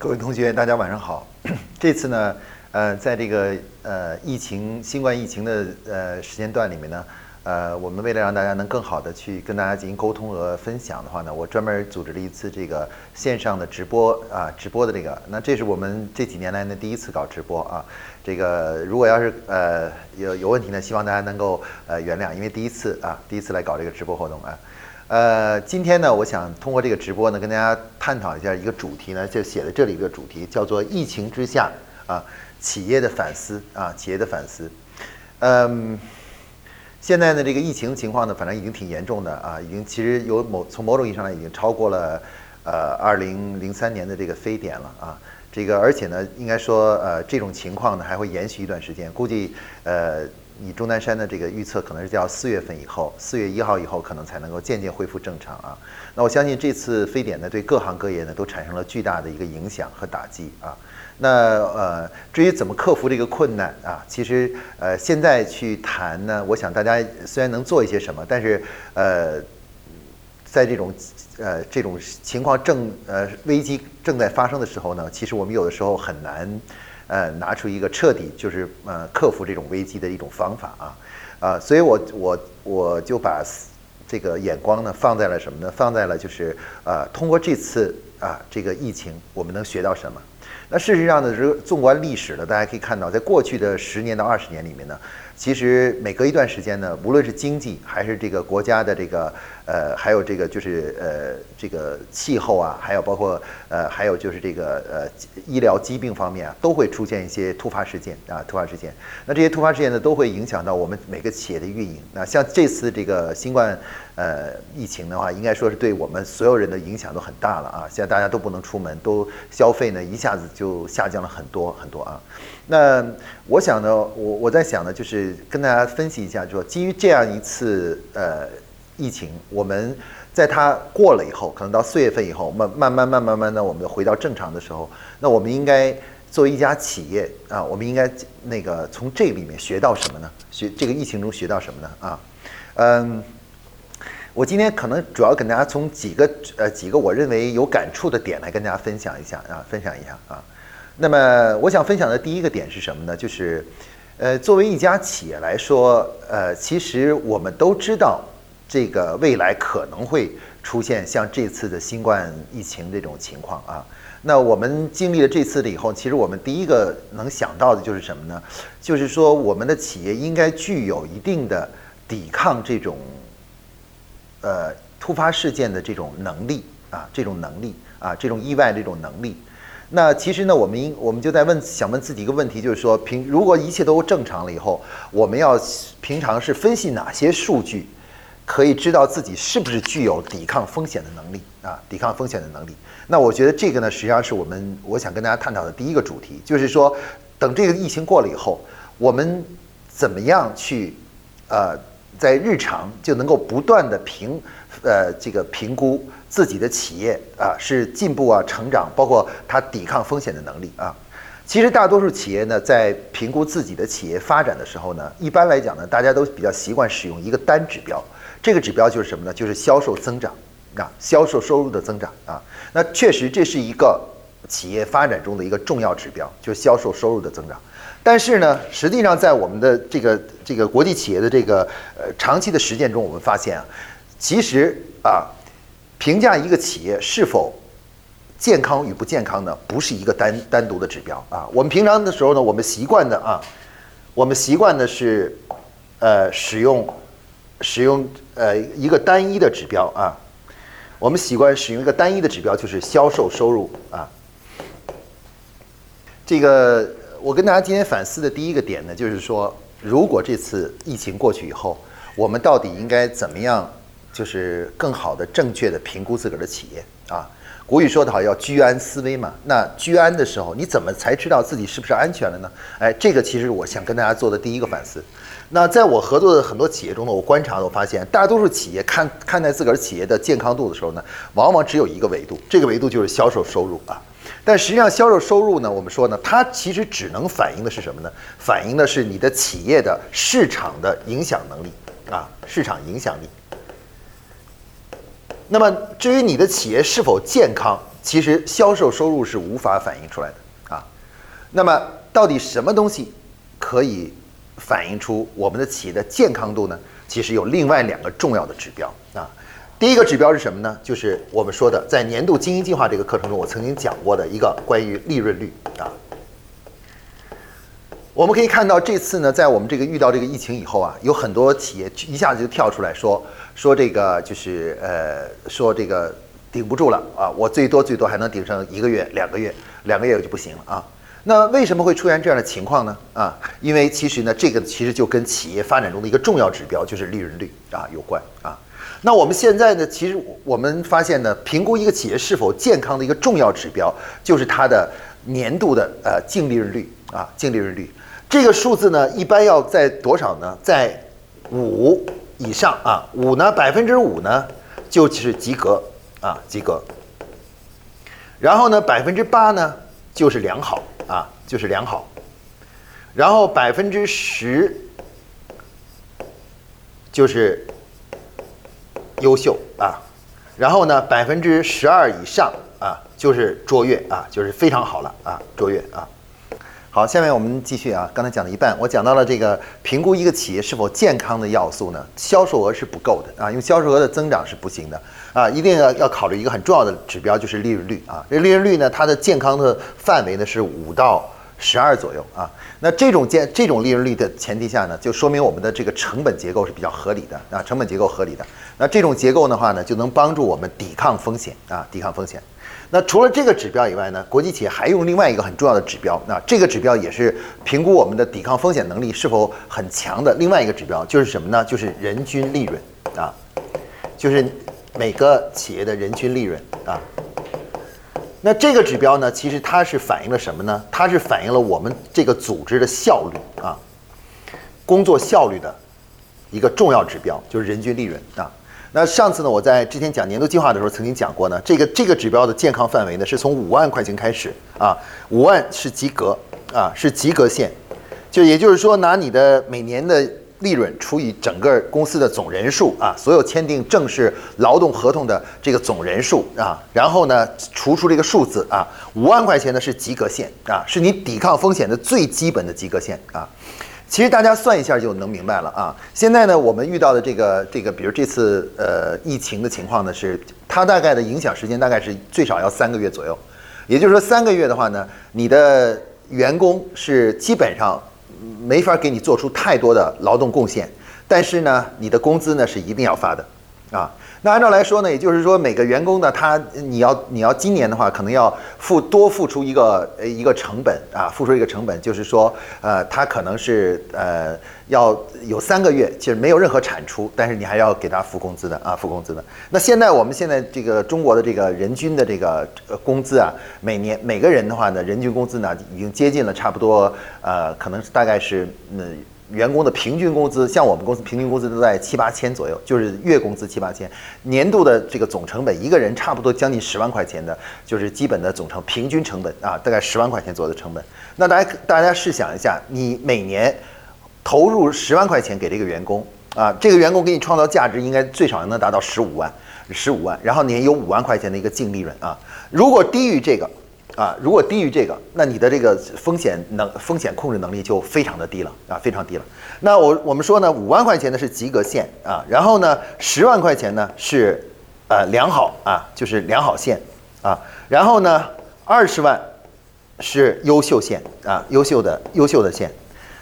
各位同学，大家晚上好。这次呢，呃，在这个呃疫情、新冠疫情的呃时间段里面呢，呃，我们为了让大家能更好的去跟大家进行沟通和分享的话呢，我专门组织了一次这个线上的直播啊，直播的这个。那这是我们这几年来呢第一次搞直播啊。这个如果要是呃有有问题呢，希望大家能够呃原谅，因为第一次啊，第一次来搞这个直播活动啊。呃，今天呢，我想通过这个直播呢，跟大家探讨一下一个主题呢，就写在这里一个主题，叫做“疫情之下啊，企业的反思啊，企业的反思”。嗯，现在呢，这个疫情情况呢，反正已经挺严重的啊，已经其实有某从某种意义上来已经超过了呃二零零三年的这个非典了啊。这个而且呢，应该说呃这种情况呢还会延续一段时间，估计呃。以钟南山的这个预测，可能是叫四月份以后，四月一号以后，可能才能够渐渐恢复正常啊。那我相信这次非典呢，对各行各业呢都产生了巨大的一个影响和打击啊。那呃，至于怎么克服这个困难啊，其实呃现在去谈呢，我想大家虽然能做一些什么，但是呃，在这种呃这种情况正呃危机正在发生的时候呢，其实我们有的时候很难。呃，拿出一个彻底就是呃克服这种危机的一种方法啊，啊，所以我我我就把这个眼光呢放在了什么呢？放在了就是呃通过这次啊这个疫情，我们能学到什么？那事实上呢，是纵观历史呢，大家可以看到，在过去的十年到二十年里面呢，其实每隔一段时间呢，无论是经济还是这个国家的这个。呃，还有这个就是呃，这个气候啊，还有包括呃，还有就是这个呃，医疗疾病方面啊，都会出现一些突发事件啊，突发事件。那这些突发事件呢，都会影响到我们每个企业的运营。那像这次这个新冠呃疫情的话，应该说是对我们所有人的影响都很大了啊。现在大家都不能出门，都消费呢一下子就下降了很多很多啊。那我想呢，我我在想呢，就是跟大家分析一下，就说基于这样一次呃。疫情，我们在它过了以后，可能到四月份以后，慢慢慢慢慢慢的，我们回到正常的时候，那我们应该作为一家企业啊，我们应该那个从这里面学到什么呢？学这个疫情中学到什么呢？啊，嗯，我今天可能主要跟大家从几个呃几个我认为有感触的点来跟大家分享一下啊，分享一下啊。那么我想分享的第一个点是什么呢？就是呃，作为一家企业来说，呃，其实我们都知道。这个未来可能会出现像这次的新冠疫情这种情况啊，那我们经历了这次的以后，其实我们第一个能想到的就是什么呢？就是说我们的企业应该具有一定的抵抗这种呃突发事件的这种能力啊，这种能力啊，这种意外的这种能力。那其实呢，我们应我们就在问，想问自己一个问题，就是说，平如果一切都正常了以后，我们要平常是分析哪些数据？可以知道自己是不是具有抵抗风险的能力啊？抵抗风险的能力。那我觉得这个呢，实际上是我们我想跟大家探讨的第一个主题，就是说，等这个疫情过了以后，我们怎么样去呃，在日常就能够不断的评呃这个评估自己的企业啊是进步啊成长，包括它抵抗风险的能力啊。其实大多数企业呢，在评估自己的企业发展的时候呢，一般来讲呢，大家都比较习惯使用一个单指标。这个指标就是什么呢？就是销售增长啊，销售收入的增长啊。那确实这是一个企业发展中的一个重要指标，就是销售收入的增长。但是呢，实际上在我们的这个这个国际企业的这个呃长期的实践中，我们发现啊，其实啊，评价一个企业是否健康与不健康呢，不是一个单单独的指标啊。我们平常的时候呢，我们习惯的啊，我们习惯的是呃使用。使用呃一个单一的指标啊，我们习惯使用一个单一的指标，就是销售收入啊。这个我跟大家今天反思的第一个点呢，就是说，如果这次疫情过去以后，我们到底应该怎么样，就是更好的、正确的评估自个儿的企业啊？古语说得好，要居安思危嘛。那居安的时候，你怎么才知道自己是不是安全了呢？哎，这个其实我想跟大家做的第一个反思。那在我合作的很多企业中呢，我观察我发现，大多数企业看看待自个儿企业的健康度的时候呢，往往只有一个维度，这个维度就是销售收入啊。但实际上，销售收入呢，我们说呢，它其实只能反映的是什么呢？反映的是你的企业的市场的影响能力啊，市场影响力。那么，至于你的企业是否健康？其实销售收入是无法反映出来的啊。那么到底什么东西可以反映出我们的企业的健康度呢？其实有另外两个重要的指标啊。第一个指标是什么呢？就是我们说的在年度经营计划这个课程中，我曾经讲过的一个关于利润率啊。我们可以看到，这次呢，在我们这个遇到这个疫情以后啊，有很多企业一下子就跳出来说说这个就是呃说这个顶不住了啊，我最多最多还能顶上一个月、两个月，两个月就不行了啊。那为什么会出现这样的情况呢？啊，因为其实呢，这个其实就跟企业发展中的一个重要指标就是利润率啊有关啊。那我们现在呢，其实我们发现呢，评估一个企业是否健康的一个重要指标，就是它的年度的呃净利润率啊，净利润率。这个数字呢，一般要在多少呢？在五以上啊，五呢，百分之五呢，就是及格啊，及格。然后呢，百分之八呢，就是良好啊，就是良好。然后百分之十就是。优秀啊，然后呢，百分之十二以上啊，就是卓越啊，就是非常好了啊，卓越啊。好，下面我们继续啊，刚才讲了一半，我讲到了这个评估一个企业是否健康的要素呢，销售额是不够的啊，因为销售额的增长是不行的啊，一定要要考虑一个很重要的指标，就是利润率啊。这利润率呢，它的健康的范围呢是五到。十二左右啊，那这种建这种利润率的前提下呢，就说明我们的这个成本结构是比较合理的啊，成本结构合理的。那这种结构的话呢，就能帮助我们抵抗风险啊，抵抗风险。那除了这个指标以外呢，国际企业还用另外一个很重要的指标，那这个指标也是评估我们的抵抗风险能力是否很强的另外一个指标，就是什么呢？就是人均利润啊，就是每个企业的人均利润啊。那这个指标呢，其实它是反映了什么呢？它是反映了我们这个组织的效率啊，工作效率的一个重要指标，就是人均利润啊。那上次呢，我在之前讲年度计划的时候曾经讲过呢，这个这个指标的健康范围呢，是从五万块钱开始啊，五万是及格啊，是及格线，就也就是说拿你的每年的。利润除以整个公司的总人数啊，所有签订正式劳动合同的这个总人数啊，然后呢除出这个数字啊，五万块钱呢是及格线啊，是你抵抗风险的最基本的及格线啊。其实大家算一下就能明白了啊。现在呢我们遇到的这个这个，比如这次呃疫情的情况呢，是它大概的影响时间大概是最少要三个月左右，也就是说三个月的话呢，你的员工是基本上。没法给你做出太多的劳动贡献，但是呢，你的工资呢是一定要发的，啊，那按照来说呢，也就是说每个员工呢，他你要你要今年的话，可能要付多付出一个呃一个成本啊，付出一个成本，就是说呃，他可能是呃要有三个月其实没有任何产出，但是你还要给他付工资的啊，付工资的。那现在我们现在这个中国的这个人均的这个工资啊，每年每个人的话呢，人均工资呢已经接近了差不多呃，可能大概是嗯。员工的平均工资，像我们公司平均工资都在七八千左右，就是月工资七八千，年度的这个总成本，一个人差不多将近十万块钱的，就是基本的总成平均成本啊，大概十万块钱左右的成本。那大家大家试想一下，你每年投入十万块钱给这个员工啊，这个员工给你创造价值应该最少能达到十五万，十五万，然后你有五万块钱的一个净利润啊，如果低于这个。啊，如果低于这个，那你的这个风险能风险控制能力就非常的低了啊，非常低了。那我我们说呢，五万块钱呢是及格线啊，然后呢，十万块钱呢是呃良好啊，就是良好线啊，然后呢，二十万是优秀线啊，优秀的优秀的线。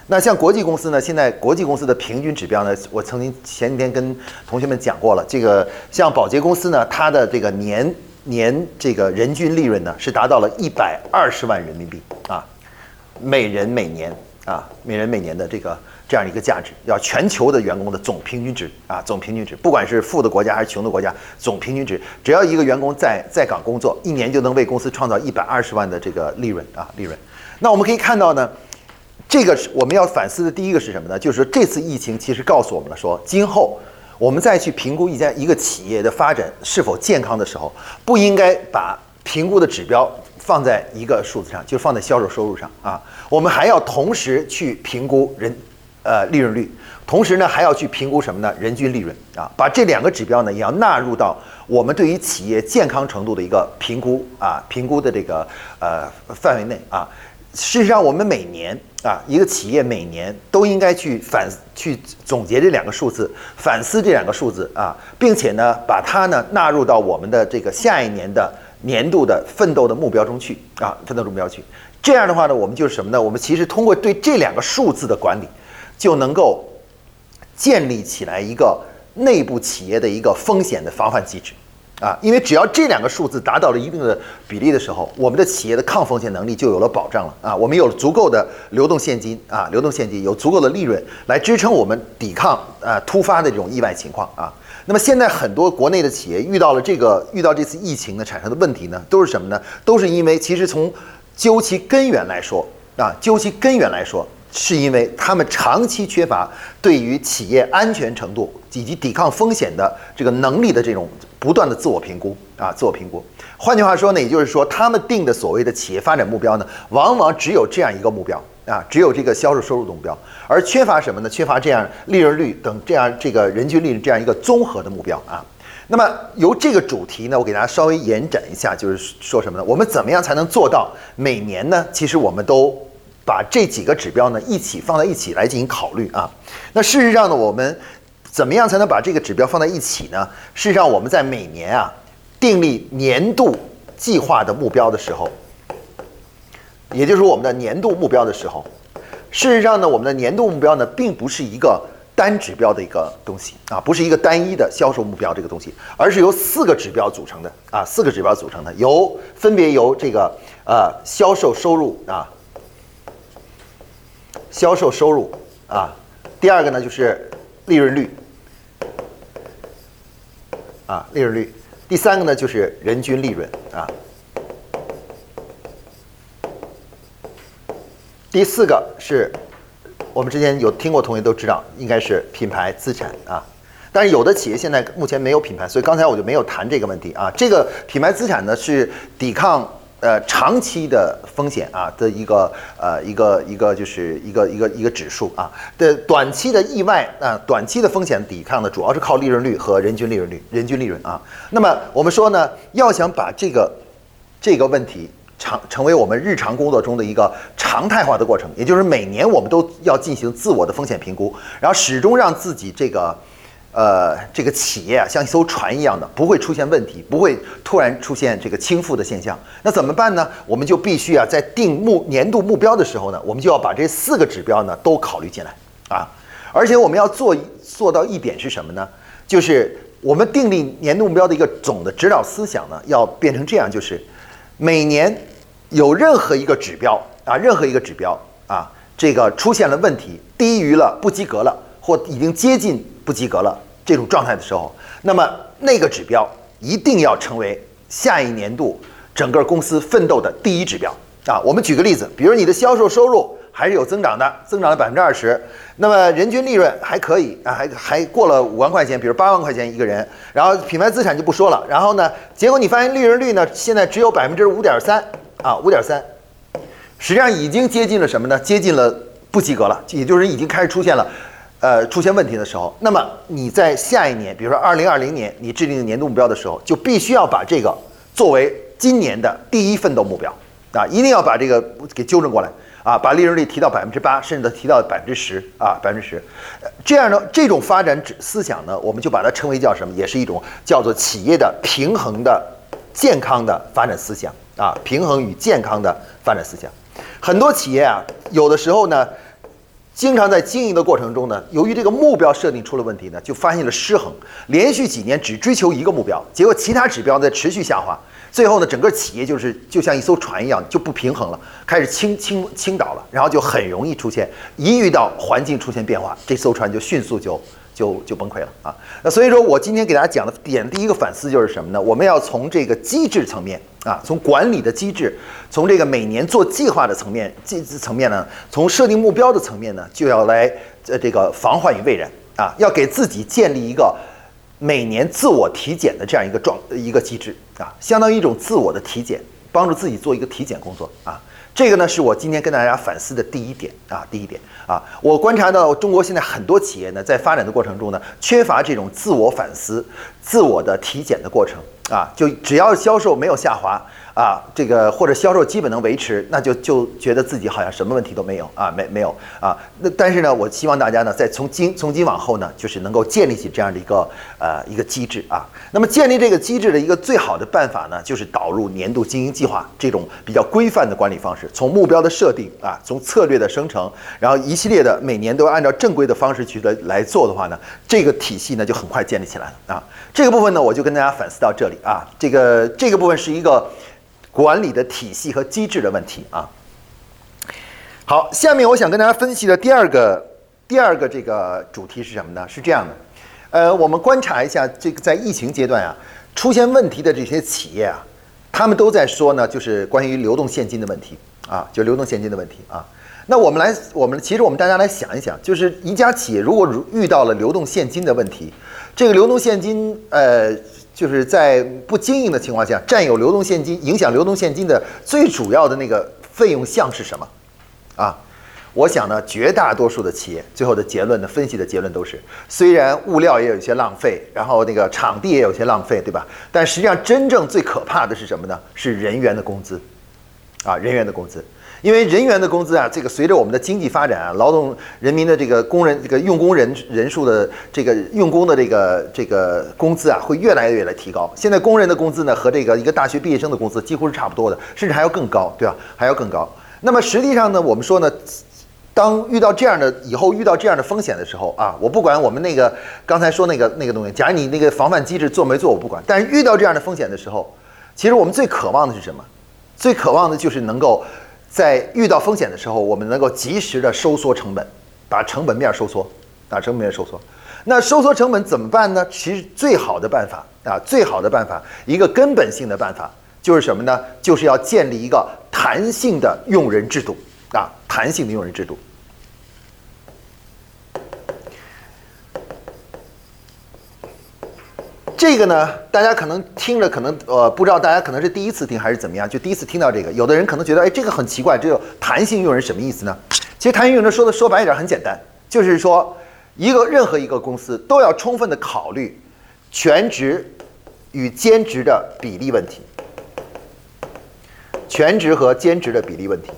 那像国际公司呢，现在国际公司的平均指标呢，我曾经前几天跟同学们讲过了，这个像保洁公司呢，它的这个年。年这个人均利润呢是达到了一百二十万人民币啊，每人每年啊，每人每年的这个这样一个价值，要全球的员工的总平均值啊，总平均值，不管是富的国家还是穷的国家，总平均值，只要一个员工在在岗工作，一年就能为公司创造一百二十万的这个利润啊，利润。那我们可以看到呢，这个是我们要反思的第一个是什么呢？就是说这次疫情其实告诉我们了，说今后。我们再去评估一家一个企业的发展是否健康的时候，不应该把评估的指标放在一个数字上，就放在销售收入上啊。我们还要同时去评估人，呃，利润率，同时呢，还要去评估什么呢？人均利润啊，把这两个指标呢，也要纳入到我们对于企业健康程度的一个评估啊，评估的这个呃范围内啊。事实上，我们每年啊，一个企业每年都应该去反去总结这两个数字，反思这两个数字啊，并且呢，把它呢纳入到我们的这个下一年的年度的奋斗的目标中去啊，奋斗目标去。这样的话呢，我们就是什么呢？我们其实通过对这两个数字的管理，就能够建立起来一个内部企业的一个风险的防范机制。啊，因为只要这两个数字达到了一定的比例的时候，我们的企业的抗风险能力就有了保障了啊。我们有了足够的流动现金啊，流动现金有足够的利润来支撑我们抵抗啊突发的这种意外情况啊。那么现在很多国内的企业遇到了这个遇到这次疫情呢产生的问题呢，都是什么呢？都是因为其实从究其根源来说啊，究其根源来说。是因为他们长期缺乏对于企业安全程度以及抵抗风险的这个能力的这种不断的自我评估啊，自我评估。换句话说呢，也就是说，他们定的所谓的企业发展目标呢，往往只有这样一个目标啊，只有这个销售收入的目标，而缺乏什么呢？缺乏这样利润率等这样这个人均利润这样一个综合的目标啊。那么由这个主题呢，我给大家稍微延展一下，就是说什么呢？我们怎么样才能做到每年呢？其实我们都。把这几个指标呢一起放在一起来进行考虑啊。那事实上呢，我们怎么样才能把这个指标放在一起呢？事实上，我们在每年啊订立年度计划的目标的时候，也就是我们的年度目标的时候，事实上呢，我们的年度目标呢并不是一个单指标的一个东西啊，不是一个单一的销售目标这个东西，而是由四个指标组成的啊，四个指标组成的，由分别由这个呃销售收入啊。销售收入啊，第二个呢就是利润率啊，利润率，第三个呢就是人均利润啊，第四个是我们之前有听过同学都知道，应该是品牌资产啊，但是有的企业现在目前没有品牌，所以刚才我就没有谈这个问题啊，这个品牌资产呢是抵抗。呃，长期的风险啊的一个呃一个一个就是一个一个一个指数啊的短期的意外啊，短期的风险抵抗呢，主要是靠利润率和人均利润率、人均利润啊。那么我们说呢，要想把这个这个问题常成为我们日常工作中的一个常态化的过程，也就是每年我们都要进行自我的风险评估，然后始终让自己这个。呃，这个企业啊，像一艘船一样的，不会出现问题，不会突然出现这个倾覆的现象。那怎么办呢？我们就必须啊，在定目年度目标的时候呢，我们就要把这四个指标呢都考虑进来啊。而且我们要做做到一点是什么呢？就是我们订立年度目标的一个总的指导思想呢，要变成这样，就是每年有任何一个指标啊，任何一个指标啊，这个出现了问题，低于了不及格了，或已经接近不及格了。这种状态的时候，那么那个指标一定要成为下一年度整个公司奋斗的第一指标啊！我们举个例子，比如你的销售收入还是有增长的，增长了百分之二十，那么人均利润还可以啊，还还过了五万块钱，比如八万块钱一个人，然后品牌资产就不说了，然后呢，结果你发现利润率呢现在只有百分之五点三啊，五点三，实际上已经接近了什么呢？接近了不及格了，也就是已经开始出现了。呃，出现问题的时候，那么你在下一年，比如说二零二零年，你制定年度目标的时候，就必须要把这个作为今年的第一奋斗目标啊，一定要把这个给纠正过来啊，把利润率提到百分之八，甚至提到百分之十啊，百分之十，这样呢这种发展思想呢，我们就把它称为叫什么？也是一种叫做企业的平衡的健康的发展思想啊，平衡与健康的发展思想。很多企业啊，有的时候呢。经常在经营的过程中呢，由于这个目标设定出了问题呢，就发现了失衡，连续几年只追求一个目标，结果其他指标在持续下滑，最后呢，整个企业就是就像一艘船一样就不平衡了，开始倾倾倾倒了，然后就很容易出现一遇到环境出现变化，这艘船就迅速就。就就崩溃了啊！那所以说我今天给大家讲的点，第一个反思就是什么呢？我们要从这个机制层面啊，从管理的机制，从这个每年做计划的层面，这层面呢，从设定目标的层面呢，就要来呃这个防患于未然啊，要给自己建立一个每年自我体检的这样一个状一个机制啊，相当于一种自我的体检帮助自己做一个体检工作啊。这个呢是我今天跟大家反思的第一点啊，第一点啊，我观察到中国现在很多企业呢，在发展的过程中呢，缺乏这种自我反思、自我的体检的过程啊，就只要销售没有下滑。啊，这个或者销售基本能维持，那就就觉得自己好像什么问题都没有啊，没没有啊。那但是呢，我希望大家呢，在从今从今往后呢，就是能够建立起这样的一个呃一个机制啊。那么建立这个机制的一个最好的办法呢，就是导入年度经营计划这种比较规范的管理方式，从目标的设定啊，从策略的生成，然后一系列的每年都按照正规的方式去来来做的话呢，这个体系呢就很快建立起来了啊。这个部分呢，我就跟大家反思到这里啊。这个这个部分是一个。管理的体系和机制的问题啊。好，下面我想跟大家分析的第二个第二个这个主题是什么呢？是这样的，呃，我们观察一下这个在疫情阶段啊出现问题的这些企业啊，他们都在说呢，就是关于流动现金的问题啊，就流动现金的问题啊。那我们来，我们其实我们大家来想一想，就是一家企业如果遇到了流动现金的问题，这个流动现金呃。就是在不经营的情况下，占有流动现金、影响流动现金的最主要的那个费用项是什么？啊，我想呢，绝大多数的企业最后的结论的分析的结论都是，虽然物料也有一些浪费，然后那个场地也有些浪费，对吧？但实际上真正最可怕的是什么呢？是人员的工资，啊，人员的工资。因为人员的工资啊，这个随着我们的经济发展啊，劳动人民的这个工人这个用工人人数的这个用工的这个这个工资啊，会越来越来提高。现在工人的工资呢，和这个一个大学毕业生的工资几乎是差不多的，甚至还要更高，对吧？还要更高。那么实际上呢，我们说呢，当遇到这样的以后遇到这样的风险的时候啊，我不管我们那个刚才说那个那个东西，假如你那个防范机制做没做我不管，但是遇到这样的风险的时候，其实我们最渴望的是什么？最渴望的就是能够。在遇到风险的时候，我们能够及时的收缩成本，把成本面收缩，把成本面收缩。那收缩成本怎么办呢？其实最好的办法啊，最好的办法，一个根本性的办法就是什么呢？就是要建立一个弹性的用人制度啊，弹性的用人制度。这个呢，大家可能听着可能呃不知道，大家可能是第一次听还是怎么样，就第一次听到这个。有的人可能觉得，哎，这个很奇怪，这个弹性用人什么意思呢？其实弹性用人说的说白一点很简单，就是说一个任何一个公司都要充分的考虑全职与兼职的比例问题，全职和兼职的比例问题。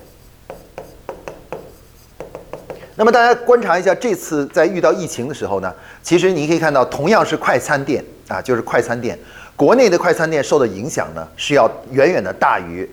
那么大家观察一下，这次在遇到疫情的时候呢，其实你可以看到，同样是快餐店。啊，就是快餐店，国内的快餐店受的影响呢，是要远远的大于，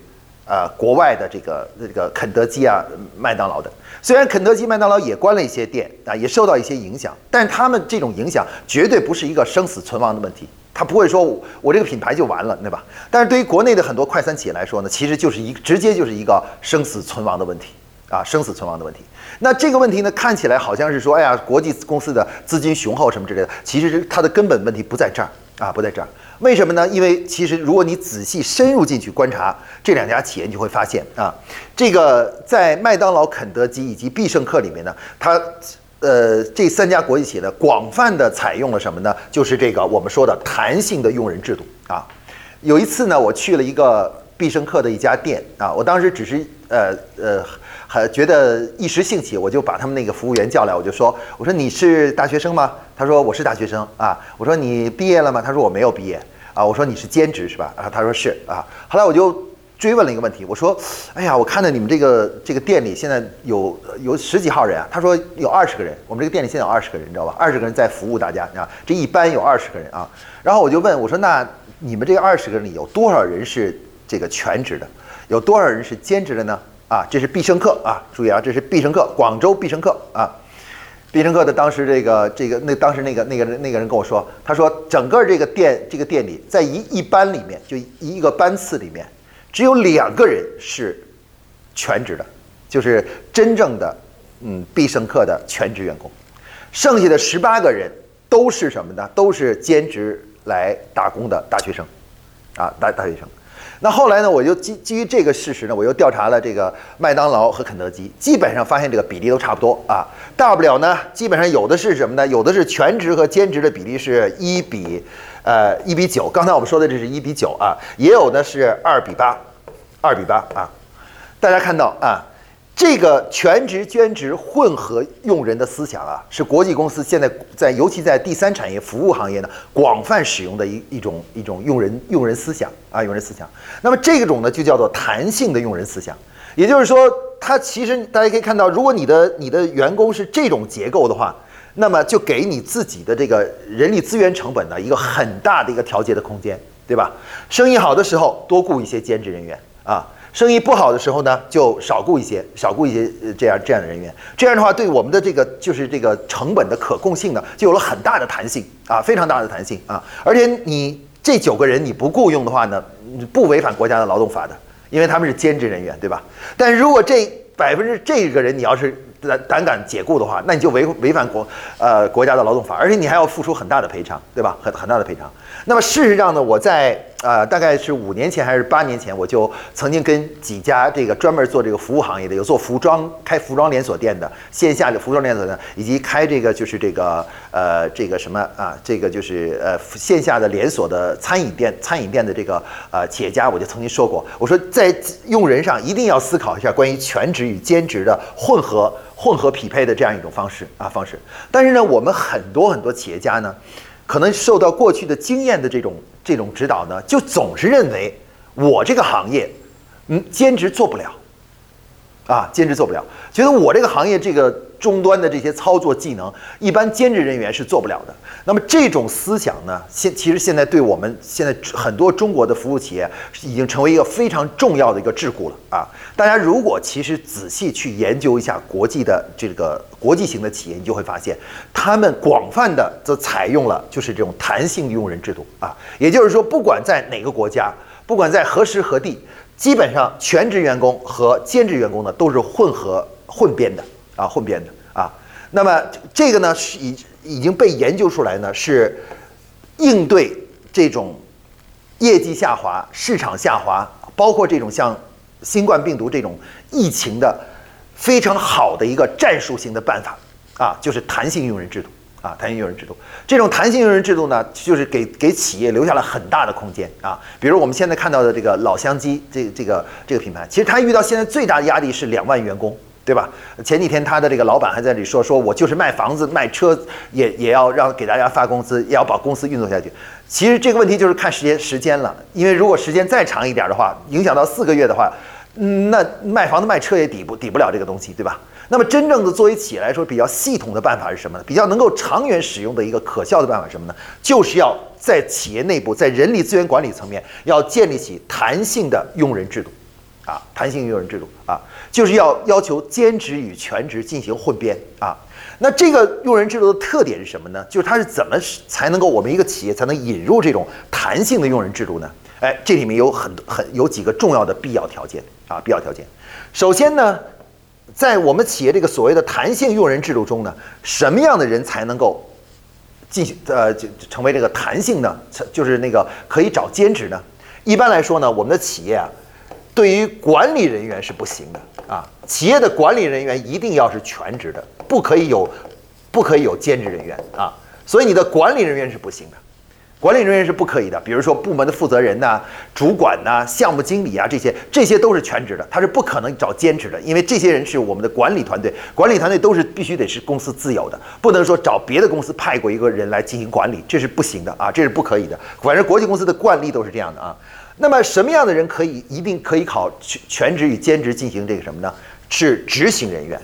呃，国外的这个这个肯德基啊、麦当劳的。虽然肯德基、麦当劳也关了一些店啊，也受到一些影响，但是他们这种影响绝对不是一个生死存亡的问题，他不会说我这个品牌就完了，对吧？但是对于国内的很多快餐企业来说呢，其实就是一直接就是一个生死存亡的问题啊，生死存亡的问题。那这个问题呢，看起来好像是说，哎呀，国际公司的资金雄厚什么之类的，其实是它的根本问题不在这儿啊，不在这儿。为什么呢？因为其实如果你仔细深入进去观察这两家企业，你就会发现啊，这个在麦当劳、肯德基以及必胜客里面呢，它呃这三家国际企业呢，广泛的采用了什么呢？就是这个我们说的弹性的用人制度啊。有一次呢，我去了一个必胜客的一家店啊，我当时只是呃呃。呃觉得一时兴起，我就把他们那个服务员叫来，我就说：“我说你是大学生吗？”他说：“我是大学生啊。”我说：“你毕业了吗？”他说：“我没有毕业啊。”我说：“你是兼职是吧？”啊，他说：“是啊。”后来我就追问了一个问题，我说：“哎呀，我看到你们这个这个店里现在有有十几号人啊？”他说：“有二十个人，我们这个店里现在有二十个人，你知道吧？二十个人在服务大家啊，这一般有二十个人啊。”然后我就问我说：“那你们这个二十个人里有多少人是这个全职的？有多少人是兼职的呢？”啊，这是必胜客啊！注意啊，这是必胜客，广州必胜客啊。必胜客的当时这个这个那当时那个那个那个人跟我说，他说整个这个店这个店里，在一一班里面，就一个班次里面，只有两个人是全职的，就是真正的嗯必胜客的全职员工，剩下的十八个人都是什么呢？都是兼职来打工的大学生，啊大大学生。那后来呢？我就基基于这个事实呢，我又调查了这个麦当劳和肯德基，基本上发现这个比例都差不多啊。大不了呢，基本上有的是什么呢？有的是全职和兼职的比例是一比，呃，一比九。刚才我们说的这是一比九啊，也有的是二比八，二比八啊。大家看到啊，这个全职、兼职、混合用人的思想啊，是国际公司现在在，尤其在第三产业服务行业呢，广泛使用的一一种一种用人用人思想啊，用人思想。那么这种呢，就叫做弹性的用人思想。也就是说，它其实大家可以看到，如果你的你的员工是这种结构的话，那么就给你自己的这个人力资源成本呢一个很大的一个调节的空间，对吧？生意好的时候多雇一些兼职人员啊。生意不好的时候呢，就少雇一些，少雇一些这样这样的人员。这样的话，对我们的这个就是这个成本的可控性呢，就有了很大的弹性啊，非常大的弹性啊。而且你这九个人你不雇佣的话呢，不违反国家的劳动法的，因为他们是兼职人员，对吧？但如果这百分之这个人你要是胆胆敢解雇的话，那你就违违反国呃国家的劳动法，而且你还要付出很大的赔偿，对吧？很很大的赔偿。那么事实上呢，我在。啊，大概是五年前还是八年前，我就曾经跟几家这个专门做这个服务行业的，有做服装开服装连锁店的线下的服装连锁店，以及开这个就是这个呃这个什么啊，这个就是呃线下的连锁的餐饮店餐饮店的这个呃企业家，我就曾经说过，我说在用人上一定要思考一下关于全职与兼职的混合混合匹配的这样一种方式啊方式。但是呢，我们很多很多企业家呢。可能受到过去的经验的这种这种指导呢，就总是认为我这个行业，嗯，兼职做不了，啊，兼职做不了，觉得我这个行业这个。终端的这些操作技能，一般兼职人员是做不了的。那么这种思想呢，现其实现在对我们现在很多中国的服务企业已经成为一个非常重要的一个桎梏了啊！大家如果其实仔细去研究一下国际的这个国际型的企业，你就会发现，他们广泛的则采用了就是这种弹性用人制度啊。也就是说，不管在哪个国家，不管在何时何地，基本上全职员工和兼职员工呢都是混合混编的。啊，混编的啊，那么这个呢是已已经被研究出来呢，是应对这种业绩下滑、市场下滑，包括这种像新冠病毒这种疫情的非常好的一个战术性的办法啊，就是弹性用人制度啊，弹性用人制度。这种弹性用人制度呢，就是给给企业留下了很大的空间啊。比如我们现在看到的这个老乡鸡这这个这个品牌，其实它遇到现在最大的压力是两万员工。对吧？前几天他的这个老板还在这里说，说我就是卖房子卖车，也也要让给大家发工资，也要把公司运作下去。其实这个问题就是看时间时间了，因为如果时间再长一点的话，影响到四个月的话，嗯，那卖房子卖车也抵不抵不了这个东西，对吧？那么真正的作为企业来说，比较系统的办法是什么呢？比较能够长远使用的一个可笑的办法是什么呢？就是要在企业内部，在人力资源管理层面，要建立起弹性的用人制度。啊，弹性用人制度啊，就是要要求兼职与全职进行混编啊。那这个用人制度的特点是什么呢？就是它是怎么才能够我们一个企业才能引入这种弹性的用人制度呢？哎，这里面有很多很有几个重要的必要条件啊，必要条件。首先呢，在我们企业这个所谓的弹性用人制度中呢，什么样的人才能够进行呃就成为这个弹性呢？就是那个可以找兼职呢？一般来说呢，我们的企业啊。对于管理人员是不行的啊！企业的管理人员一定要是全职的，不可以有，不可以有兼职人员啊！所以你的管理人员是不行的，管理人员是不可以的。比如说部门的负责人呐、主管呐、项目经理啊这些，这些都是全职的，他是不可能找兼职的，因为这些人是我们的管理团队，管理团队都是必须得是公司自有的，不能说找别的公司派过一个人来进行管理，这是不行的啊，这是不可以的。反正国际公司的惯例都是这样的啊。那么什么样的人可以一定可以考全全职与兼职进行这个什么呢？是执行人员，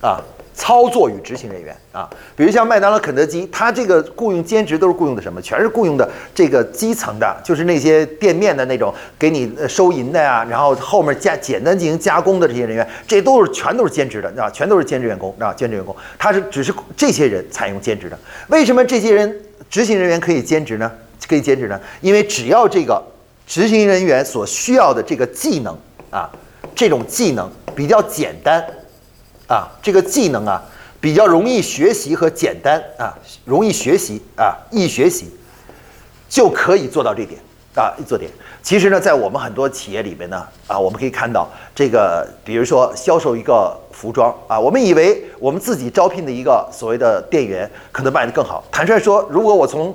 啊，操作与执行人员啊。比如像麦当劳、肯德基，他这个雇佣兼职都是雇佣的什么？全是雇佣的这个基层的，就是那些店面的那种给你收银的呀，然后后面加简单进行加工的这些人员，这都是全都是兼职的，啊，全都是兼职员工，啊，兼职员工，他是只是这些人采用兼职的。为什么这些人执行人员可以兼职呢？可以兼职呢？因为只要这个。执行人员所需要的这个技能啊，这种技能比较简单啊，这个技能啊比较容易学习和简单啊，容易学习啊，易学习，就可以做到这点啊，做点。其实呢，在我们很多企业里面呢啊，我们可以看到这个，比如说销售一个服装啊，我们以为我们自己招聘的一个所谓的店员可能卖得更好。坦率说，如果我从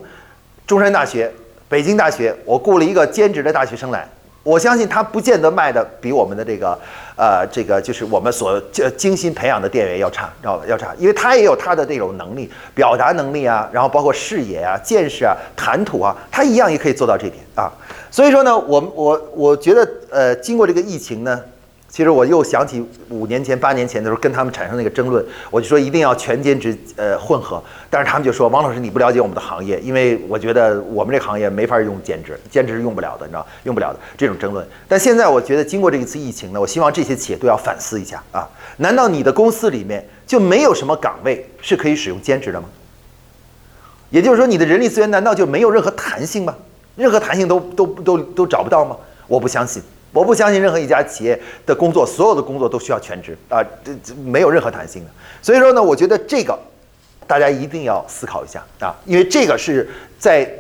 中山大学。北京大学，我雇了一个兼职的大学生来，我相信他不见得卖的比我们的这个，呃，这个就是我们所精心培养的店员要差，知道吧？要差，因为他也有他的这种能力，表达能力啊，然后包括视野啊、见识啊、谈吐啊，他一样也可以做到这点啊。所以说呢，我我我觉得，呃，经过这个疫情呢。其实我又想起五年前、八年前的时候，跟他们产生那个争论，我就说一定要全兼职，呃，混合。但是他们就说，王老师你不了解我们的行业，因为我觉得我们这行业没法用兼职，兼职是用不了的，你知道，用不了的这种争论。但现在我觉得，经过这一次疫情呢，我希望这些企业都要反思一下啊，难道你的公司里面就没有什么岗位是可以使用兼职的吗？也就是说，你的人力资源难道就没有任何弹性吗？任何弹性都都都都找不到吗？我不相信。我不相信任何一家企业的工作，所有的工作都需要全职啊，这这没有任何弹性的。所以说呢，我觉得这个大家一定要思考一下啊，因为这个是在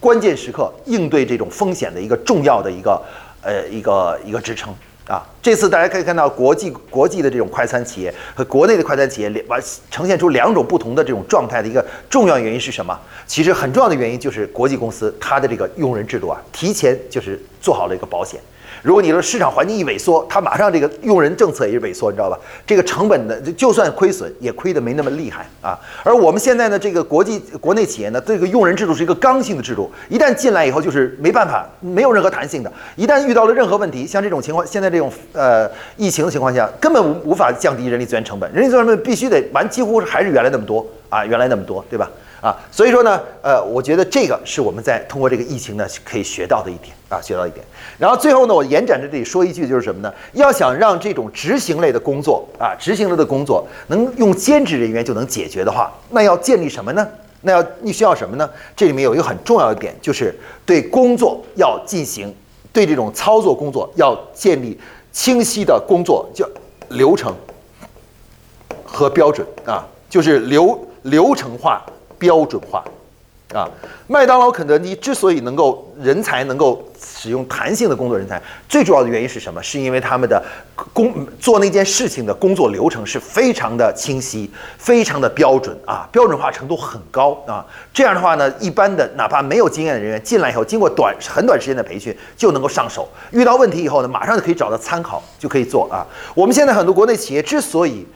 关键时刻应对这种风险的一个重要的一个呃一个一个支撑啊。这次大家可以看到，国际国际的这种快餐企业和国内的快餐企业两完呈现出两种不同的这种状态的一个重要原因是什么？其实很重要的原因就是国际公司它的这个用人制度啊，提前就是做好了一个保险。如果你的市场环境一萎缩，它马上这个用人政策也是萎缩，你知道吧？这个成本的就算亏损也亏得没那么厉害啊。而我们现在呢，这个国际国内企业呢，这个用人制度是一个刚性的制度，一旦进来以后就是没办法，没有任何弹性的。一旦遇到了任何问题，像这种情况，现在这种呃疫情的情况下，根本无无法降低人力资源成本，人力资源成本必须得完，几乎还是原来那么多啊，原来那么多，对吧？啊，所以说呢，呃，我觉得这个是我们在通过这个疫情呢可以学到的一点啊，学到一点。然后最后呢，我延展在这里说一句，就是什么呢？要想让这种执行类的工作啊，执行类的工作能用兼职人员就能解决的话，那要建立什么呢？那要你需要什么呢？这里面有一个很重要的点，就是对工作要进行对这种操作工作要建立清晰的工作叫流程和标准啊，就是流流程化。标准化，啊，麦当劳、肯德基之所以能够人才能够使用弹性的工作人才，最主要的原因是什么？是因为他们的工做那件事情的工作流程是非常的清晰、非常的标准啊，标准化程度很高啊。这样的话呢，一般的哪怕没有经验的人员进来以后，经过短很短时间的培训就能够上手，遇到问题以后呢，马上就可以找到参考，就可以做啊。我们现在很多国内企业之所以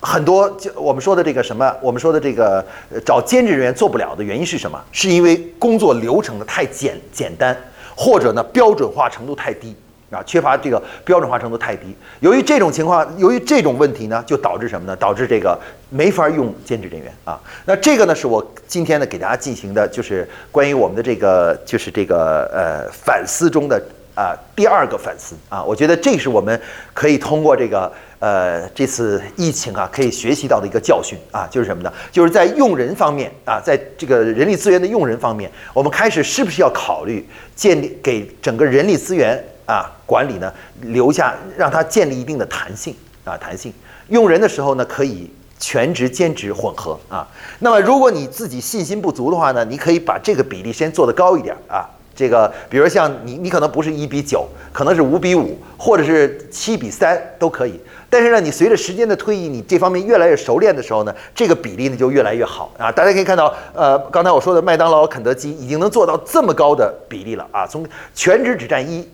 很多就我们说的这个什么，我们说的这个找兼职人员做不了的原因是什么？是因为工作流程的太简简单，或者呢标准化程度太低啊，缺乏这个标准化程度太低。由于这种情况，由于这种问题呢，就导致什么呢？导致这个没法用兼职人员啊。那这个呢，是我今天呢给大家进行的，就是关于我们的这个就是这个呃反思中的啊第二个反思啊。我觉得这是我们可以通过这个。呃，这次疫情啊，可以学习到的一个教训啊，就是什么呢？就是在用人方面啊，在这个人力资源的用人方面，我们开始是不是要考虑建立给整个人力资源啊管理呢留下，让它建立一定的弹性啊，弹性用人的时候呢，可以全职兼职混合啊。那么如果你自己信心不足的话呢，你可以把这个比例先做得高一点啊。这个，比如像你，你可能不是一比九，可能是五比五，或者是七比三都可以。但是呢，你随着时间的推移，你这方面越来越熟练的时候呢，这个比例呢就越来越好啊。大家可以看到，呃，刚才我说的麦当劳、肯德基已经能做到这么高的比例了啊，从全职只占一，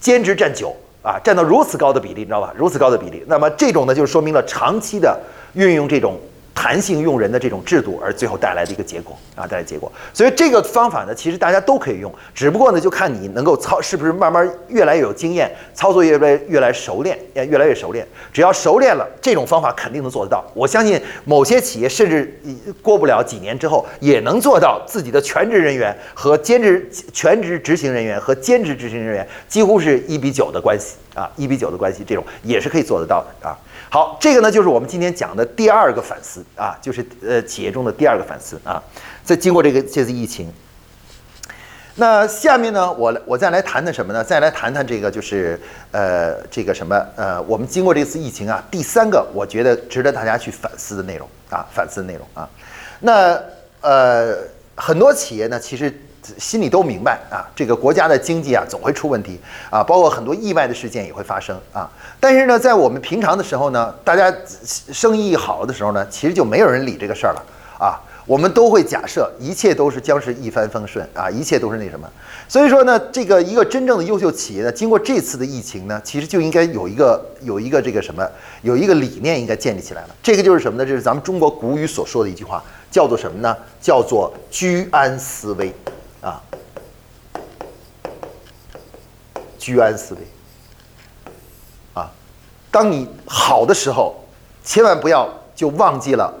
兼职占九啊，占到如此高的比例，你知道吧？如此高的比例，那么这种呢，就说明了长期的运用这种。弹性用人的这种制度，而最后带来的一个结果啊，带来结果。所以这个方法呢，其实大家都可以用，只不过呢，就看你能够操，是不是慢慢越来越有经验，操作越来越来熟练，也越来越熟练。只要熟练了，这种方法肯定能做得到。我相信某些企业甚至过不了几年之后，也能做到自己的全职人员和兼职全职执行人员和兼职执行人员几乎是一比九的关系啊，一比九的关系，这种也是可以做得到的啊。好，这个呢就是我们今天讲的第二个反思啊，就是呃企业中的第二个反思啊。在经过这个这次疫情，那下面呢，我我再来谈谈什么呢？再来谈谈这个就是呃这个什么呃，我们经过这次疫情啊，第三个我觉得值得大家去反思的内容啊，反思的内容啊。那呃很多企业呢，其实。心里都明白啊，这个国家的经济啊总会出问题啊，包括很多意外的事件也会发生啊。但是呢，在我们平常的时候呢，大家生意好的时候呢，其实就没有人理这个事儿了啊。我们都会假设一切都是将是一帆风顺啊，一切都是那什么。所以说呢，这个一个真正的优秀企业呢，经过这次的疫情呢，其实就应该有一个有一个这个什么，有一个理念应该建立起来了。这个就是什么呢？这是咱们中国古语所说的一句话，叫做什么呢？叫做居安思危啊，居安思危啊。当你好的时候，千万不要就忘记了。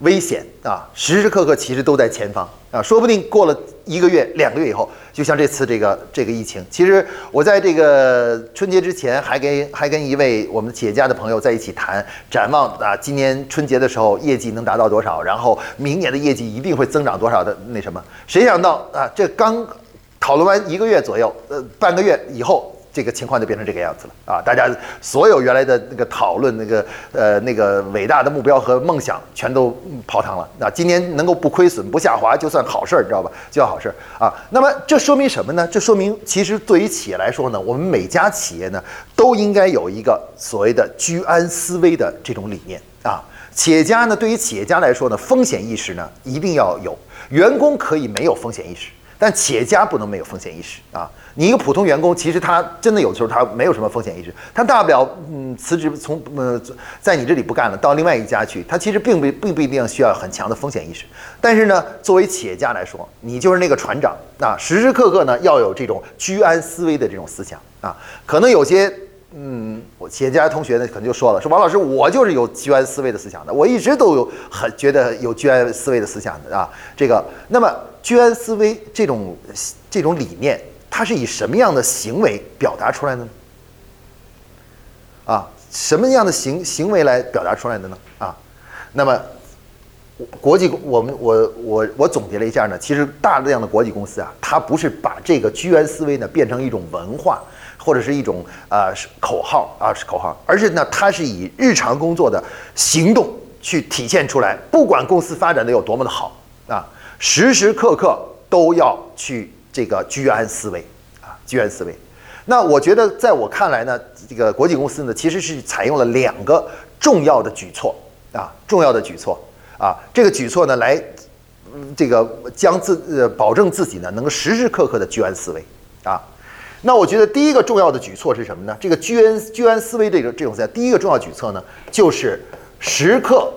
危险啊，时时刻刻其实都在前方啊，说不定过了一个月、两个月以后，就像这次这个这个疫情，其实我在这个春节之前还跟还跟一位我们企业家的朋友在一起谈展望啊，今年春节的时候业绩能达到多少，然后明年的业绩一定会增长多少的那什么，谁想到啊，这刚讨论完一个月左右，呃，半个月以后。这个情况就变成这个样子了啊！大家所有原来的那个讨论，那个呃那个伟大的目标和梦想，全都泡汤了。那今年能够不亏损、不下滑，就算好事儿，你知道吧？就叫好事儿啊。那么这说明什么呢？这说明其实对于企业来说呢，我们每家企业呢都应该有一个所谓的居安思危的这种理念啊。企业家呢，对于企业家来说呢，风险意识呢一定要有。员工可以没有风险意识，但企业家不能没有风险意识啊。你一个普通员工，其实他真的有时候他没有什么风险意识，他大不了嗯辞职从呃在你这里不干了，到另外一家去，他其实并不并不一定需要很强的风险意识。但是呢，作为企业家来说，你就是那个船长啊，时时刻刻呢要有这种居安思危的这种思想啊。可能有些嗯，我企业家同学呢可能就说了，说王老师，我就是有居安思危的思想的，我一直都有很觉得有居安思危的思想的啊。这个，那么居安思危这种这种理念。它是以什么样的行为表达出来的呢？啊，什么样的行行为来表达出来的呢？啊，那么国际我们我我我总结了一下呢，其实大量的国际公司啊，它不是把这个居安思危呢变成一种文化或者是一种啊口号啊是口号，而是呢它是以日常工作的行动去体现出来，不管公司发展的有多么的好啊，时时刻刻都要去。这个居安思危啊，居安思危。那我觉得，在我看来呢，这个国际公司呢，其实是采用了两个重要的举措啊，重要的举措啊。这个举措呢，来这个将自呃保证自己呢，能够时时刻刻的居安思危啊。那我觉得第一个重要的举措是什么呢？这个居安居安思危这个这种在第一个重要举措呢，就是时刻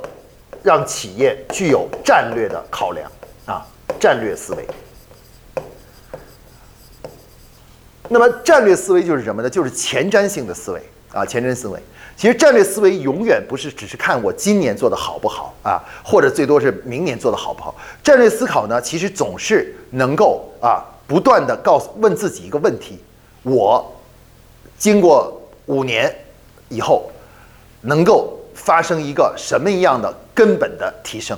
让企业具有战略的考量啊，战略思维。那么战略思维就是什么呢？就是前瞻性的思维啊，前瞻思维。其实战略思维永远不是只是看我今年做的好不好啊，或者最多是明年做的好不好。战略思考呢，其实总是能够啊，不断的告诉问自己一个问题：我经过五年以后，能够发生一个什么样的根本的提升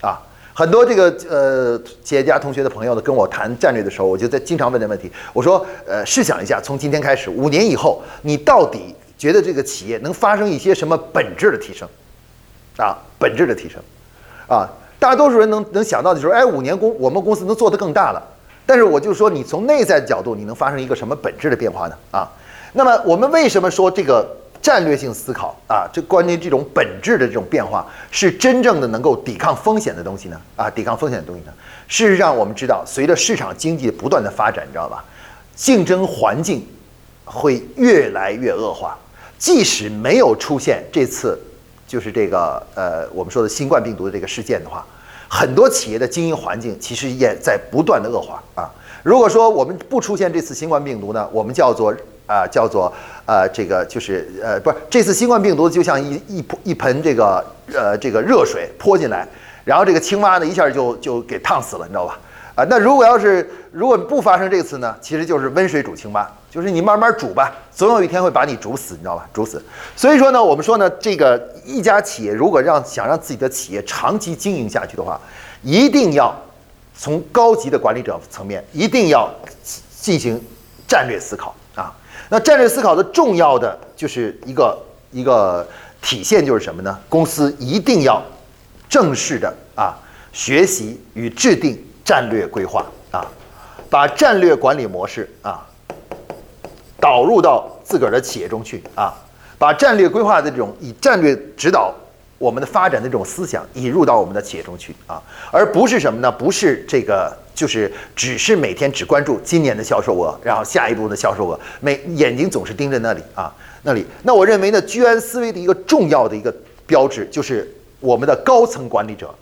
啊？很多这个呃企业家同学的朋友呢，跟我谈战略的时候，我就在经常问这问题。我说，呃，试想一下，从今天开始，五年以后，你到底觉得这个企业能发生一些什么本质的提升？啊，本质的提升，啊，大多数人能能想到的就是，哎，五年公我们公司能做得更大了。但是我就说，你从内在角度，你能发生一个什么本质的变化呢？啊，那么我们为什么说这个？战略性思考啊，这关于这种本质的这种变化，是真正的能够抵抗风险的东西呢？啊，抵抗风险的东西呢？事实上，我们知道，随着市场经济不断的发展，你知道吧？竞争环境会越来越恶化。即使没有出现这次就是这个呃我们说的新冠病毒的这个事件的话，很多企业的经营环境其实也在不断的恶化啊。如果说我们不出现这次新冠病毒呢，我们叫做。啊，叫做呃，这个就是呃，不是这次新冠病毒就像一一一盆这个呃这个热水泼进来，然后这个青蛙呢一下就就给烫死了，你知道吧？啊，那如果要是如果不发生这次呢，其实就是温水煮青蛙，就是你慢慢煮吧，总有一天会把你煮死，你知道吧？煮死。所以说呢，我们说呢，这个一家企业如果让想让自己的企业长期经营下去的话，一定要从高级的管理者层面一定要进行战略思考啊。那战略思考的重要的就是一个一个体现就是什么呢？公司一定要正式的啊学习与制定战略规划啊，把战略管理模式啊导入到自个儿的企业中去啊，把战略规划的这种以战略指导我们的发展的这种思想引入到我们的企业中去啊，而不是什么呢？不是这个，就是只是每天只关注今年的销售额，然后下一步的销售额，每眼睛总是盯着那里啊，那里。那我认为呢，居安思危的一个重要的一个标志，就是我们的高层管理者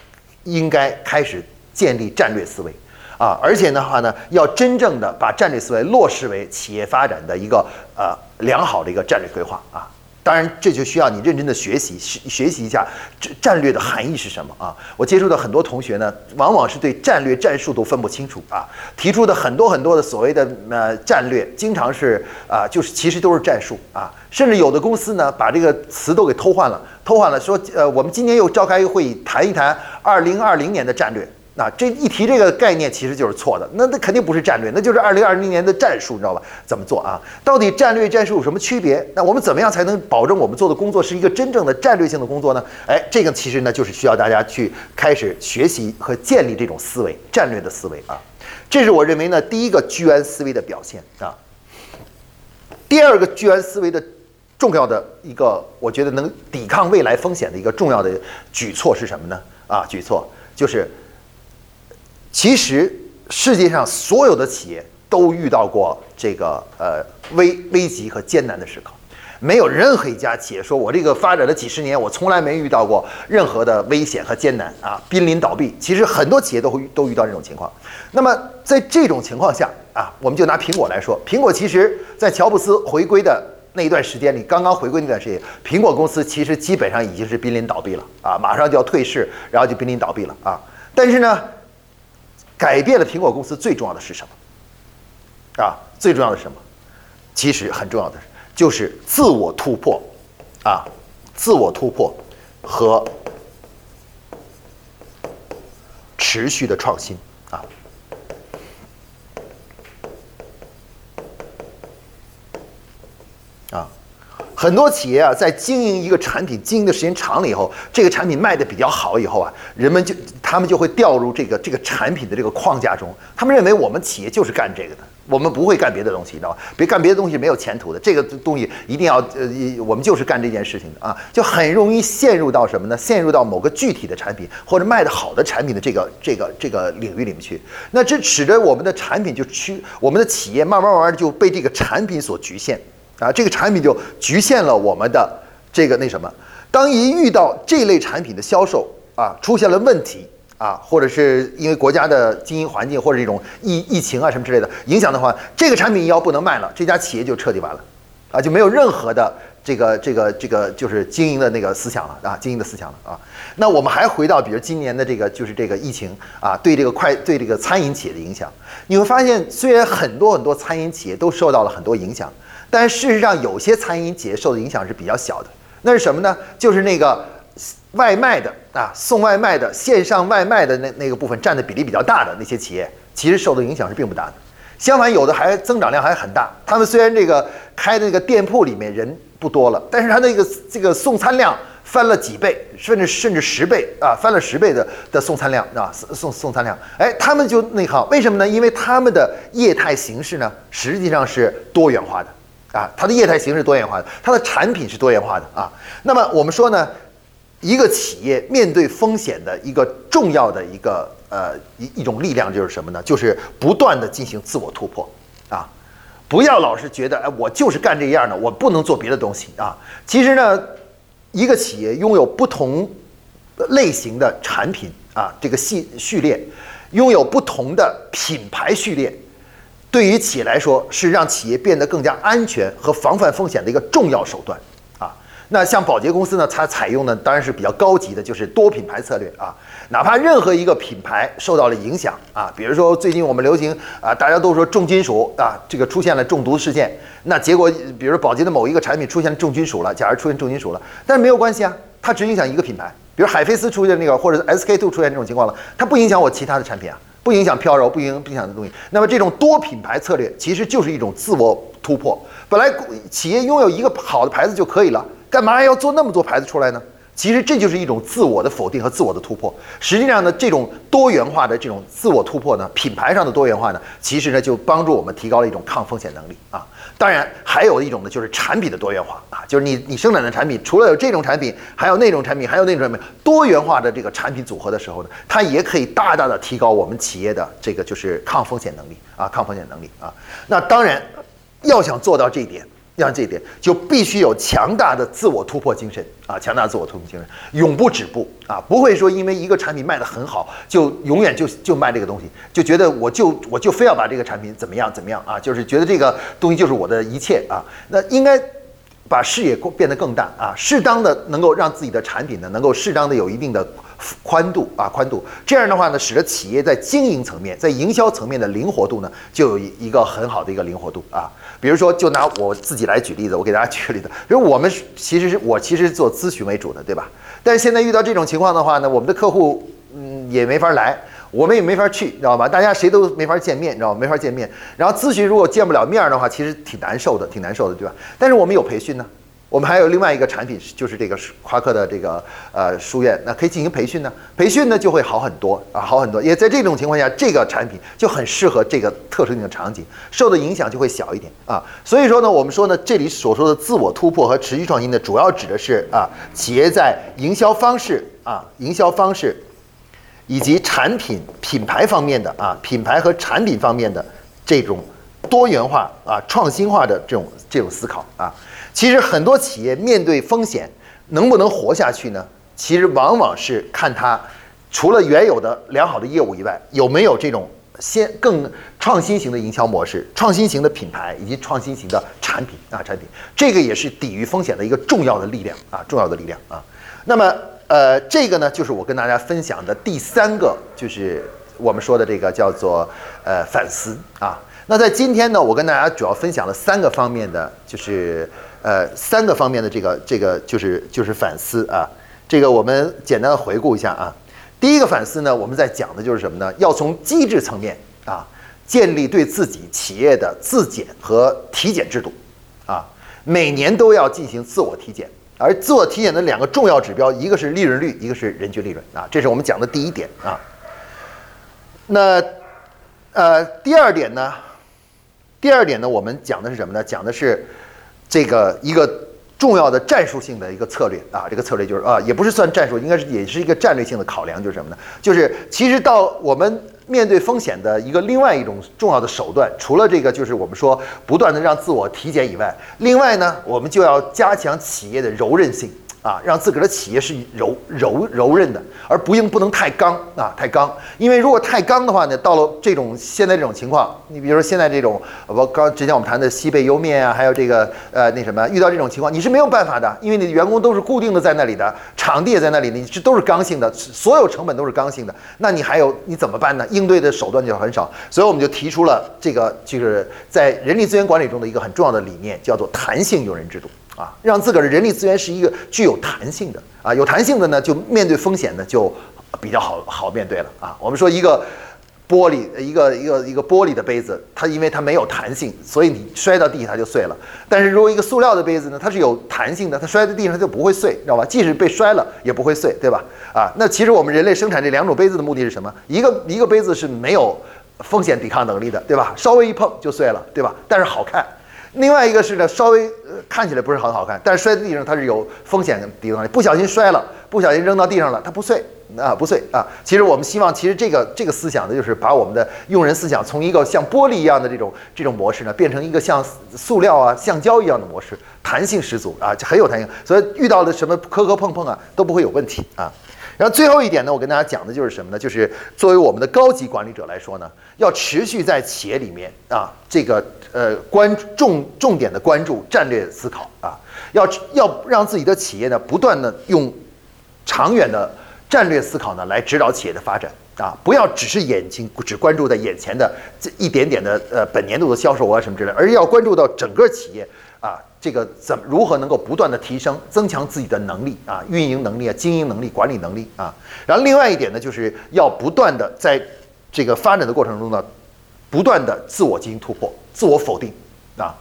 应该开始建立战略思维啊，而且的话呢，要真正的把战略思维落实为企业发展的一个呃良好的一个战略规划啊。当然，这就需要你认真的学习，学学习一下战战略的含义是什么啊？我接触的很多同学呢，往往是对战略战术都分不清楚啊，提出的很多很多的所谓的呃战略，经常是啊，就是其实都是战术啊，甚至有的公司呢，把这个词都给偷换了，偷换了说，呃，我们今年又召开一个会议，谈一谈二零二零年的战略。那这一提这个概念，其实就是错的。那那肯定不是战略，那就是二零二零年的战术，你知道吧？怎么做啊？到底战略战术有什么区别？那我们怎么样才能保证我们做的工作是一个真正的战略性的工作呢？哎，这个其实呢，就是需要大家去开始学习和建立这种思维，战略的思维啊。这是我认为呢，第一个居安思危的表现啊。第二个居安思危的重要的一个，我觉得能抵抗未来风险的一个重要的举措是什么呢？啊，举措就是。其实世界上所有的企业都遇到过这个呃危危急和艰难的时刻，没有任何一家企业说我这个发展了几十年，我从来没遇到过任何的危险和艰难啊，濒临倒闭。其实很多企业都会都遇到这种情况。那么在这种情况下啊，我们就拿苹果来说，苹果其实在乔布斯回归的那一段时间里，刚刚回归那段时间，苹果公司其实基本上已经是濒临倒闭了啊，马上就要退市，然后就濒临倒闭了啊。但是呢。改变了苹果公司最重要的是什么？啊，最重要的是什么？其实很重要的就是自我突破，啊，自我突破和持续的创新，很多企业啊，在经营一个产品经营的时间长了以后，这个产品卖的比较好以后啊，人们就他们就会掉入这个这个产品的这个框架中。他们认为我们企业就是干这个的，我们不会干别的东西，你知道吧？别干别的东西没有前途的，这个东西一定要呃，我们就是干这件事情的啊，就很容易陷入到什么呢？陷入到某个具体的产品或者卖的好的产品的这个这个这个领域里面去。那这使得我们的产品就趋，我们的企业慢慢慢慢就被这个产品所局限。啊，这个产品就局限了我们的这个那什么。当一遇到这类产品的销售啊出现了问题啊，或者是因为国家的经营环境或者这种疫疫情啊什么之类的影响的话，这个产品要不能卖了，这家企业就彻底完了，啊，就没有任何的这个这个这个就是经营的那个思想了啊，经营的思想了啊。那我们还回到，比如今年的这个就是这个疫情啊，对这个快对这个餐饮企业的影响，你会发现，虽然很多很多餐饮企业都受到了很多影响。但事实上，有些餐饮企业受的影响是比较小的。那是什么呢？就是那个外卖的啊，送外卖的线上外卖的那那个部分占的比例比较大的那些企业，其实受的影响是并不大的。相反，有的还增长量还很大。他们虽然这个开的那个店铺里面人不多了，但是他那个这个送餐量翻了几倍，甚至甚至十倍啊，翻了十倍的的送餐量啊，送送餐量。哎，他们就内行，为什么呢？因为他们的业态形式呢，实际上是多元化的。啊，它的业态形式多元化的，它的产品是多元化的啊。那么我们说呢，一个企业面对风险的一个重要的一个呃一一种力量就是什么呢？就是不断的进行自我突破啊，不要老是觉得哎我就是干这样的，我不能做别的东西啊。其实呢，一个企业拥有不同类型的产品啊，这个系序列，拥有不同的品牌序列。对于企业来说，是让企业变得更加安全和防范风险的一个重要手段啊。那像宝洁公司呢，它采用的当然是比较高级的，就是多品牌策略啊。哪怕任何一个品牌受到了影响啊，比如说最近我们流行啊，大家都说重金属啊，这个出现了中毒事件，那结果比如宝洁的某一个产品出现重金属了，假如出现重金属了，但是没有关系啊，它只影响一个品牌，比如海飞丝出现那个，或者 SK two 出现这种情况了，它不影响我其他的产品啊。不影响飘柔，不影不影响的东西。那么这种多品牌策略其实就是一种自我突破。本来企业拥有一个好的牌子就可以了，干嘛要做那么多牌子出来呢？其实这就是一种自我的否定和自我的突破。实际上呢，这种多元化的这种自我突破呢，品牌上的多元化呢，其实呢就帮助我们提高了一种抗风险能力啊。当然，还有一种呢，就是产品的多元化啊，就是你你生产的产品除了有这种产品，还有那种产品，还有那种产品，多元化的这个产品组合的时候呢，它也可以大大的提高我们企业的这个就是抗风险能力啊，抗风险能力啊。那当然，要想做到这一点。像这一点，就必须有强大的自我突破精神啊！强大自我突破精神，永不止步啊！不会说因为一个产品卖得很好，就永远就就卖这个东西，就觉得我就我就非要把这个产品怎么样怎么样啊！就是觉得这个东西就是我的一切啊！那应该把视野变得更大啊！适当的能够让自己的产品呢，能够适当的有一定的。宽度啊，宽度，这样的话呢，使得企业在经营层面、在营销层面的灵活度呢，就有一一个很好的一个灵活度啊。比如说，就拿我自己来举例子，我给大家举个例子，比如我们其实是我其实做咨询为主的，对吧？但是现在遇到这种情况的话呢，我们的客户嗯也没法来，我们也没法去，你知道吧？大家谁都没法见面，你知道吗？没法见面。然后咨询如果见不了面的话，其实挺难受的，挺难受的，对吧？但是我们有培训呢。我们还有另外一个产品，就是这个夸克的这个呃书院，那可以进行培训呢。培训呢就会好很多啊，好很多。也在这种情况下，这个产品就很适合这个特殊性的场景，受的影响就会小一点啊。所以说呢，我们说呢，这里所说的自我突破和持续创新呢，主要指的是啊，企业在营销方式啊、营销方式以及产品品牌方面的啊、品牌和产品方面的这种多元化啊、创新化的这种这种思考啊。其实很多企业面对风险能不能活下去呢？其实往往是看它除了原有的良好的业务以外，有没有这种先更创新型的营销模式、创新型的品牌以及创新型的产品啊产品。这个也是抵御风险的一个重要的力量啊重要的力量啊。那么呃这个呢就是我跟大家分享的第三个，就是我们说的这个叫做呃反思啊。那在今天呢，我跟大家主要分享了三个方面的，就是。呃，三个方面的这个这个就是就是反思啊，这个我们简单的回顾一下啊。第一个反思呢，我们在讲的就是什么呢？要从机制层面啊，建立对自己企业的自检和体检制度啊，每年都要进行自我体检，而自我体检的两个重要指标，一个是利润率，一个是人均利润啊，这是我们讲的第一点啊。那呃，第二点呢？第二点呢，我们讲的是什么呢？讲的是。这个一个重要的战术性的一个策略啊，这个策略就是啊，也不是算战术，应该是也是一个战略性的考量，就是什么呢？就是其实到我们面对风险的一个另外一种重要的手段，除了这个就是我们说不断的让自我体检以外，另外呢，我们就要加强企业的柔韧性。啊，让自个儿的企业是柔柔柔韧的，而不应不能太刚啊，太刚。因为如果太刚的话呢，到了这种现在这种情况，你比如说现在这种，我刚之前我们谈的西贝莜面啊，还有这个呃那什么，遇到这种情况，你是没有办法的，因为你的员工都是固定的在那里的，场地也在那里，你这都是刚性的，所有成本都是刚性的，那你还有你怎么办呢？应对的手段就很少，所以我们就提出了这个就是在人力资源管理中的一个很重要的理念，叫做弹性用人制度。啊，让自个儿的人力资源是一个具有弹性的啊，有弹性的呢，就面对风险呢就比较好好面对了啊。我们说一个玻璃，一个一个一个玻璃的杯子，它因为它没有弹性，所以你摔到地下它就碎了。但是如果一个塑料的杯子呢，它是有弹性的，它摔在地上它就不会碎，知道吧？即使被摔了也不会碎，对吧？啊，那其实我们人类生产这两种杯子的目的是什么？一个一个杯子是没有风险抵抗能力的，对吧？稍微一碰就碎了，对吧？但是好看。另外一个是呢，稍微呃看起来不是很好看，但是摔在地上它是有风险抵抗力，不小心摔了，不小心扔到地上了，它不碎啊，不碎啊。其实我们希望，其实这个这个思想呢，就是把我们的用人思想从一个像玻璃一样的这种这种模式呢，变成一个像塑料啊、橡胶一样的模式，弹性十足啊，就很有弹性，所以遇到的什么磕磕碰碰啊都不会有问题啊。然后最后一点呢，我跟大家讲的就是什么呢？就是作为我们的高级管理者来说呢，要持续在企业里面啊，这个呃关重重点的关注战略思考啊，要要让自己的企业呢不断的用长远的战略思考呢来指导企业的发展啊，不要只是眼睛只关注在眼前的这一点点的呃本年度的销售额什么之类，而要关注到整个企业。啊，这个怎如何能够不断的提升、增强自己的能力啊，运营能力啊，经营能力、管理能力啊。然后另外一点呢，就是要不断的在这个发展的过程中呢，不断的自我进行突破、自我否定啊，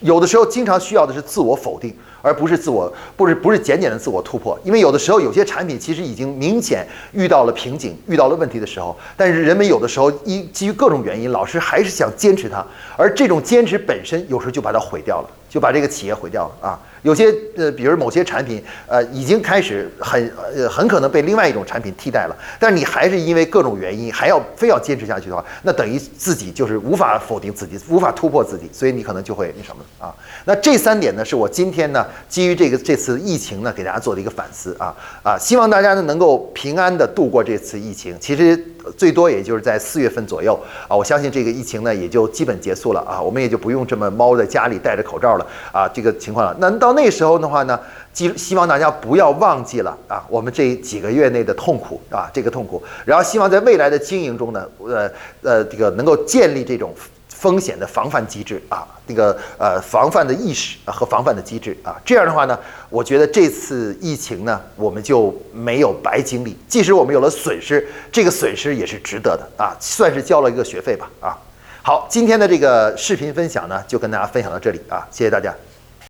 有的时候经常需要的是自我否定，而不是自我不是不是简简的自我突破。因为有的时候有些产品其实已经明显遇到了瓶颈、遇到了问题的时候，但是人们有的时候一基于各种原因，老师还是想坚持它，而这种坚持本身有时候就把它毁掉了，就把这个企业毁掉了啊。有些呃，比如某些产品，呃，已经开始很呃很可能被另外一种产品替代了，但是你还是因为各种原因还要非要坚持下去的话，那等于自己就是无法否定自己，无法突破自己，所以你可能就会那什么啊。那这三点呢，是我今天呢基于这个这次疫情呢给大家做的一个反思啊啊，希望大家呢能够平安的度过这次疫情。其实。最多也就是在四月份左右啊，我相信这个疫情呢也就基本结束了啊，我们也就不用这么猫在家里戴着口罩了啊，这个情况了。那到那时候的话呢，希希望大家不要忘记了啊，我们这几个月内的痛苦啊，这个痛苦，然后希望在未来的经营中呢，呃呃，这个能够建立这种。风险的防范机制啊，那个呃防范的意识和防范的机制啊，这样的话呢，我觉得这次疫情呢，我们就没有白经历，即使我们有了损失，这个损失也是值得的啊，算是交了一个学费吧啊。好，今天的这个视频分享呢，就跟大家分享到这里啊，谢谢大家。